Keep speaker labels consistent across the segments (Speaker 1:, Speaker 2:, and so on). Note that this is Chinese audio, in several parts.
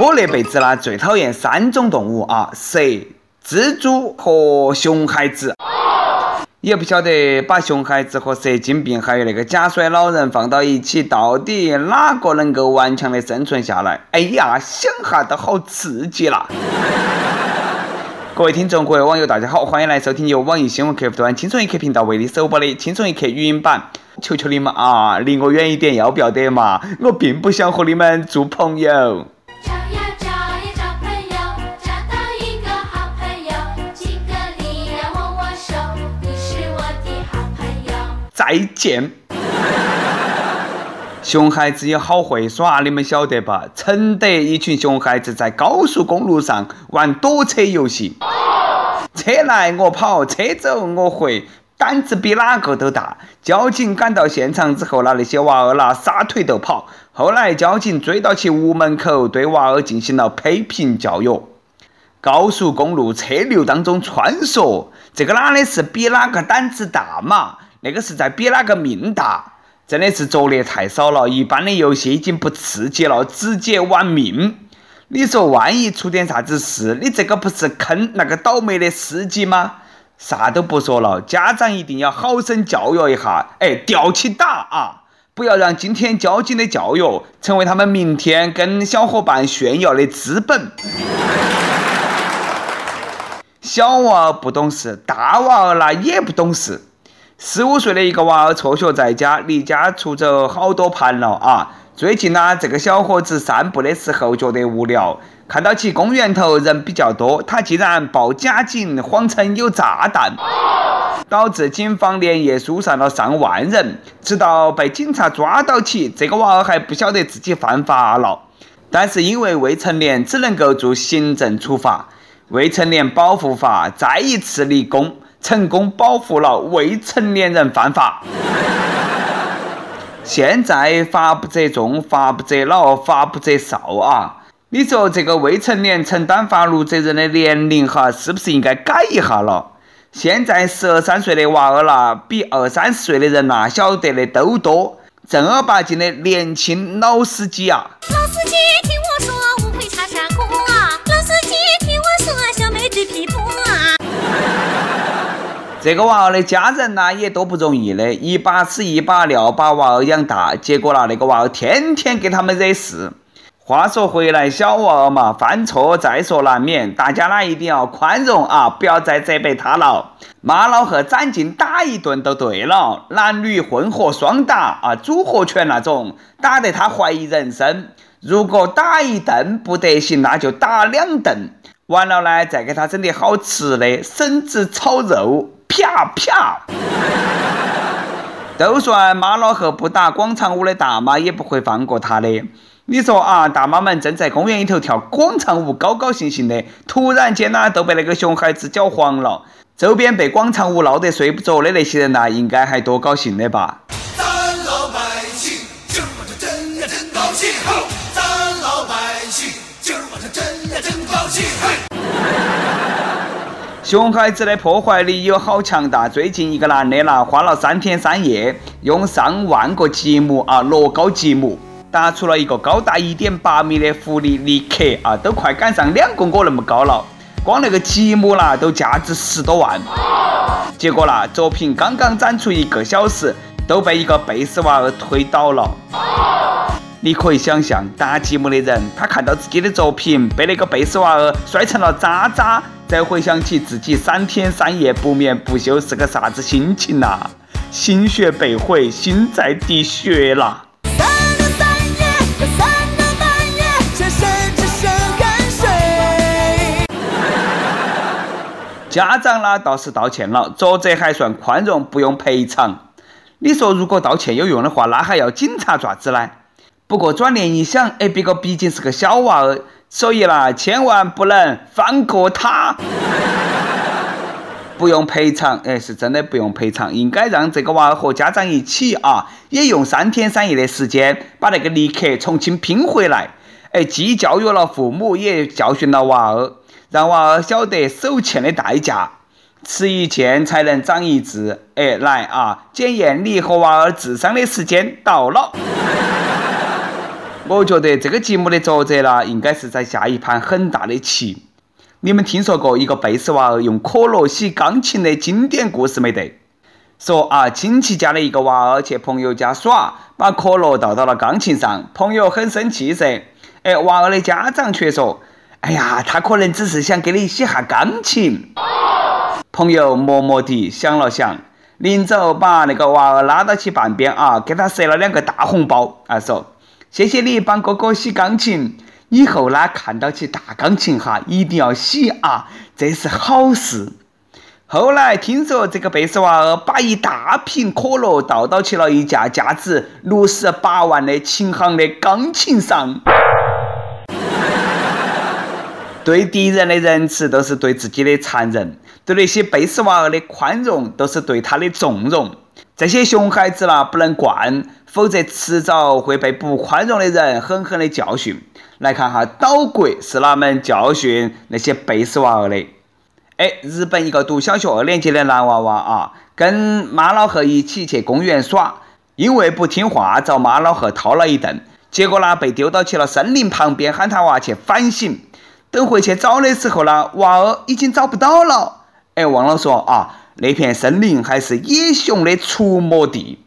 Speaker 1: 我那辈子呢最讨厌三种动物啊：蛇、蜘蛛和熊孩子。也不晓得把熊孩子和蛇精病还有那个假摔老人放到一起，到底哪个能够顽强的生存下来？哎呀，想哈都好刺激啦！各位听众，各位网友，大家好，欢迎来收听由网易新闻客户端轻松一刻频道为你首播的轻松一刻语音版。求求你们啊，离我远一点，要不要得嘛？我并不想和你们做朋友。
Speaker 2: 找呀找呀找朋友，找到一个好朋友，几个你来握握手，你是我的好朋友。
Speaker 1: 再见。熊孩子也好会耍，你们晓得吧？承德一群熊孩子在高速公路上玩躲车游戏，车来我跑，车走我回，胆子比哪个都大。交警赶到现场之后呢，那些娃儿啦撒腿就跑。后来交警追到其屋门口，对娃儿进行了批评教育。高速公路车流当中穿梭，这个哪里是比哪个胆子大嘛？那个是在比哪个命大。真的是作孽太少了，一般的游戏已经不刺激了，直接玩命。你说万一出点啥子事，你这个不是坑那个倒霉的司机吗？啥都不说了，家长一定要好生教育一下，哎，吊起打啊！不要让今天交警的教育成为他们明天跟小伙伴炫耀的资本。小娃儿不懂事，大娃儿那也不懂事。十五岁的一个娃儿辍学在家，离家出走好多盘了啊！最近呢，这个小伙子散步的时候觉得无聊，看到其公园头人比较多，他竟然报假警，谎称有炸弹，导致警方连夜疏散了上万人，直到被警察抓到起，这个娃儿还不晓得自己犯法了，但是因为未成年，只能够做行政处罚。未成年保护法再一次立功。成功保护了未成年人犯法。现在法不责众，法不责老，法不责少啊！你说这个未成年承担法律责任的年龄哈，是不是应该改一下了？现在十二三岁的娃儿啦，比二三十岁的人呐晓得的都多，正儿八经的年轻老司机啊！
Speaker 3: 老司机，听
Speaker 1: 这个娃儿的家人呢也多不容易的，一把屎一把尿把娃儿养大，结果呢那个娃儿天天给他们惹事。话说回来，小娃儿嘛，犯错在所难免，大家呢一定要宽容啊，不要再责备他了，骂了和斩尽打一顿就对了，男女混合双打啊，组合拳那种，打得他怀疑人生。如果打一顿不得行，那就打两顿，完了呢再给他整点好吃的，笋子炒肉。啪啪！都算妈老汉不打广场舞的大妈也不会放过他的。你说啊，大妈们正在公园里头跳广场舞，高高兴兴的，突然间呢，都被那个熊孩子搅黄了。周边被广场舞闹得睡不着的那些人呐，应该还多高兴的吧？
Speaker 4: 咱老百姓今儿晚上真呀真高兴，咱老百姓今儿晚上真呀真高兴，嘿。
Speaker 1: 熊孩子的破坏力有好强大。最近一个男的啦，花了三天三夜，用上万个积木啊，乐高积木，打出了一个高达一点八米的狐狸尼克啊，都快赶上两个我那么高了。光那个积木啦，都价值十多万。结果啦，作品刚刚展出一个小时，都被一个贝斯娃儿推倒了。你可以想象，搭积木的人，他看到自己的作品被那个贝斯娃儿摔成了渣渣。再回想起自己三天三夜不眠不休是个啥子心情呐？心血被毁，心在滴血啦！家长呢倒是道歉了，作者还算宽容，不用赔偿。你说如果道歉有用的话，那还要警察爪子呢？不过转念一想，哎，别个毕竟是个小娃儿。所以啦，千万不能放过他，不用赔偿，哎，是真的不用赔偿，应该让这个娃儿和家长一起啊，也用三天三夜的时间把那个尼克重新拼回来，哎，既教育了父母，也教训了娃儿，让娃儿晓得手欠的代价，吃一堑才能长一智，哎，来啊，检验你和娃儿智商的时间到了。我觉得这个节目的作者呢，应该是在下一盘很大的棋。你们听说过一个贝斯娃儿用可乐洗钢琴的经典故事没得？说啊，亲戚家的一个娃儿去朋友家耍，把可乐倒到了钢琴上，朋友很生气噻。哎，娃儿的家长却说：“哎呀，他可能只是想给你洗下钢琴。”朋友默默地想了想，临走把那个娃儿拉到起半边啊，给他塞了两个大红包啊，说：“谢谢你帮哥哥洗钢琴，以后呢看到起大钢琴哈，一定要洗啊，这是好事。”后来听说这个贝斯娃儿把一大瓶可乐倒到起了一架价值六十八万的琴行的钢琴上。对敌人的仁慈都是对自己的残忍，对那些贝斯娃儿的宽容都是对他的纵容。这些熊孩子啦，不能惯，否则迟早会被不宽容的人狠狠的教训。来看哈，岛国是哪门教训那些贝斯娃儿的？哎，日本一个读小学二年级的男娃娃啊，跟妈老汉一起去公园耍，因为不听话遭妈老汉掏了一顿，结果呢被丢到去了森林旁边，喊他娃去反省。等回去找的时候呢，娃儿已经找不到了。哎，忘了说啊，那片森林还是野熊的出没地，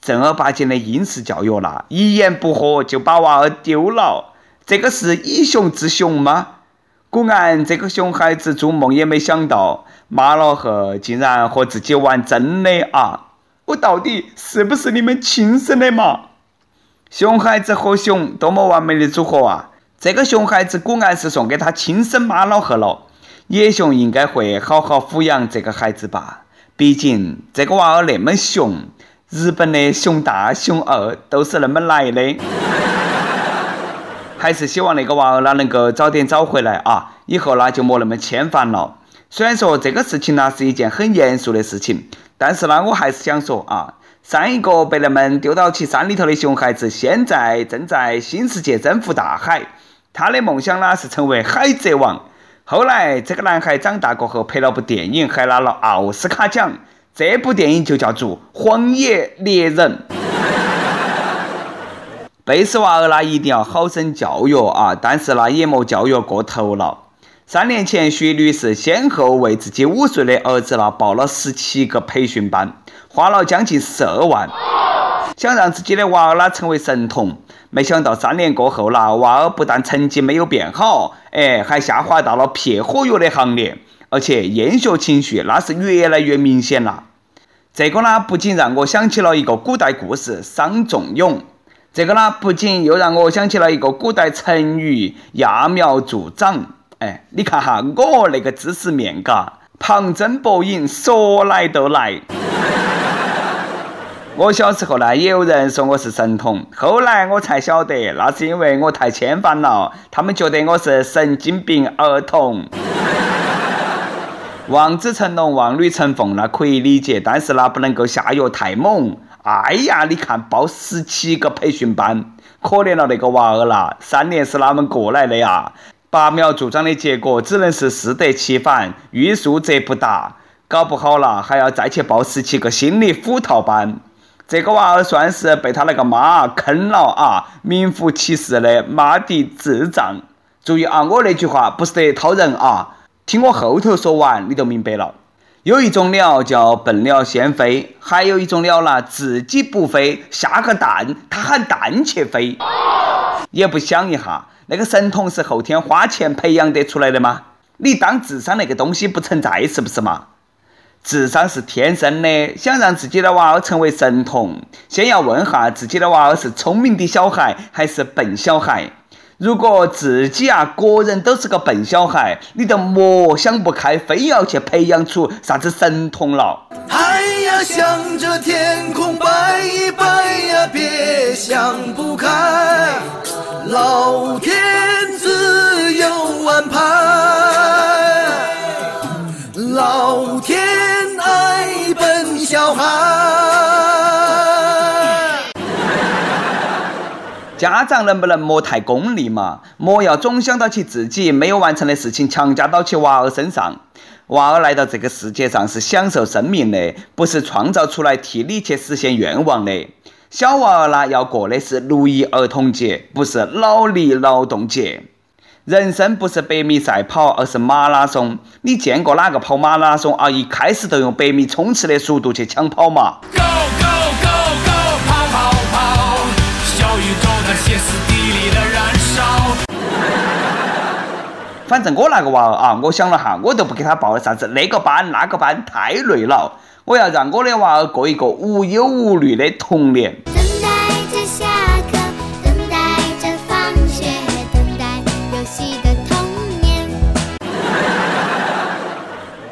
Speaker 1: 正儿八经的应试教育啦，一言不合就把娃儿丢了，这个是以熊治熊吗？果然，这个熊孩子做梦也没想到，妈老汉竟然和自己玩真的啊！我到底是不是你们亲生的嘛？熊孩子和熊多么完美的组合啊！这个熊孩子果然是送给他亲生妈老汉了。野熊应该会好好抚养这个孩子吧？毕竟这个娃儿那么熊，日本的熊大、熊二都是那么来的。还是希望那个娃儿呢能够早点找回来啊，以后呢就莫那么牵烦了。虽然说这个事情呢是一件很严肃的事情，但是呢我还是想说啊，上一个被人们丢到去山里头的熊孩子，现在正在新世界征服大海。他的梦想呢是成为海贼王。后来这个男孩长大过后拍了部电影，还拿了奥斯卡奖。这部电影就叫做《荒野猎人》。贝斯娃儿呢一定要好生教育啊，但是呢也莫教育过头了。三年前，徐女士先后为自己五岁的儿子呢报了十七个培训班，花了将近十二万，想让自己的娃儿呢成为神童。没想到三年过后了，娃儿不但成绩没有变好，哎，还下滑到了撇火药的行列，而且厌学情绪那是越来越明显了。这个呢，不仅让我想起了一个古代故事“伤仲永”，这个呢，不仅又让我想起了一个古代成语“揠苗助长”。哎，你看哈，我那个知识面嘎，旁征博引，说来就来。我小时候呢，也有人说我是神童，后来我才晓得，那是因为我太牵烦了，他们觉得我是神经病儿童。望子成龙，望女成凤，那可以理解，但是呢，不能够下药太猛。哎呀，你看报十七个培训班，可怜了那个娃儿啦，三年是哪门过来的呀？拔苗助长的结果只能是适得其反，欲速则不达，搞不好了还要再去报十七个心理辅导班。这个娃儿算是被他那个妈坑了啊，名副其实的妈的智障。注意啊，我那句话不是得掏人啊。听我后头说完，你就明白了。有一种鸟叫笨鸟先飞，还有一种鸟呢，自己不飞，下个蛋，它喊蛋去飞。也不想一下，那个神童是后天花钱培养得出来的吗？你当智商那个东西不存在是不是嘛？智商是天生的，想让自己的娃儿成为神童，先要问下自己的娃儿是聪明的小孩还是笨小孩。如果自己啊个人都是个笨小孩，你就莫想不开，非要去培养出啥子神童了。
Speaker 3: 哎呀向着天空拜一拜呀，别想不开，老天自有安排，老天小孩。
Speaker 1: 家长能不能莫太功利嘛？莫要总想到起自己没有完成的事情强加到起娃儿身上。娃儿来到这个世界上是享受生命的，不是创造出来替你去实现愿望的。小娃儿呢要过的是六一儿童节，不是脑力劳动节。人生不是百米赛跑，而是马拉松。你见过哪个跑马拉松啊？一开始都用百米冲刺的速度去抢跑嘛
Speaker 4: ？Go go go go，跑跑跑！小宇宙它歇斯底里的燃烧。
Speaker 1: 反正我那个娃儿啊，我想了哈，我都不给他报啥子那个班那个班，太累了。我要让我的娃儿过一个无忧无虑的童年。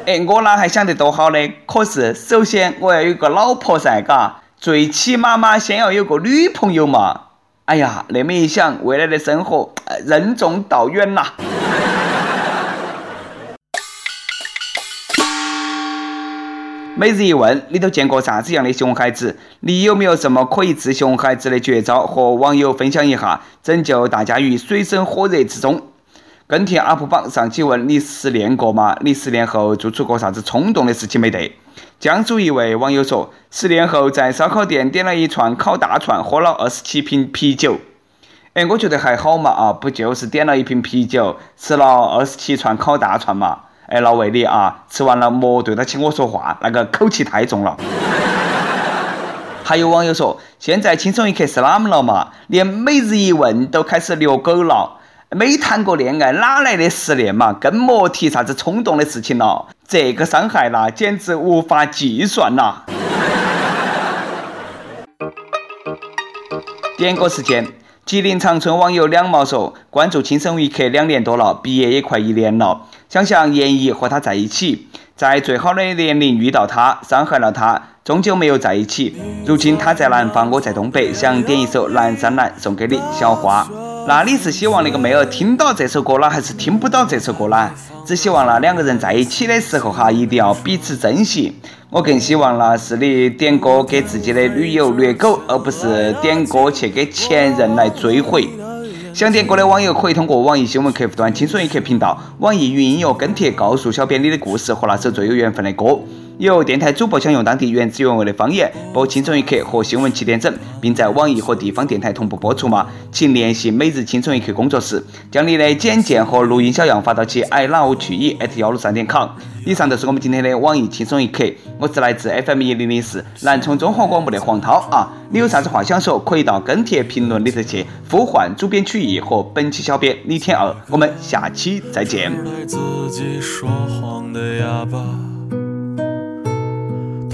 Speaker 1: 哎，我哪还想得多好呢？可是首先我要有个老婆噻，嘎，最起码嘛，先要有个女朋友嘛。哎呀，那么一想，未来的生活任重道远呐。每日一问，你都见过啥子样的熊孩子？你有没有什么可以治熊孩子的绝招和网友分享一下，拯救大家于水深火热之中？跟帖 UP 榜上期问你失恋过吗？你失恋后做出过啥子冲动的事情没得？江苏一位网友说，失恋后在烧烤店点了一串烤大串，喝了二十七瓶啤酒。哎，我觉得还好嘛啊，不就是点了一瓶啤酒，吃了二十七串烤大串嘛？哎，老魏你啊，吃完了莫对得起我说话，那个口气太重了。还有网友说，现在轻松一刻是哪么了嘛？连每日一问都开始遛狗了。没谈过恋爱，哪来的失恋嘛？更莫提啥子冲动的事情了。这个伤害啦，简直无法计算呐！点歌时间，吉林长春网友两毛说，关注轻松一刻两年多了，毕业也快一年了，想想严怡和他在一起，在最好的年龄遇到他，伤害了他，终究没有在一起。如今他在南方，我在东北，想点一首《南山南》送给你，小花。那你是希望那个妹儿听到这首歌了，还是听不到这首歌呢？只希望那两个人在一起的时候哈，一定要彼此珍惜。我更希望呢是你点歌给自己的女友虐狗，而不是点歌去给前任来追回。想点歌的网友可以通过网易新闻客户端“轻松一刻”频道、网易云音乐跟帖告诉小编你的故事和那首最有缘分的歌。有电台主播想用当地原汁原味的方言播《轻松一刻》和新闻七点整，并在网易和地方电台同步播出吗？请联系每日轻松一刻工作室，将你的简介和录音小样发到其 i love 曲艺 at 幺六三点 com。以上就是我们今天的网易轻松一刻，我是来自 FM 一零零四南充综合广播的黄涛啊！你有啥子话想说，可以到跟帖评论里头去呼唤主编曲艺和本期小编李天二，我们下期再见。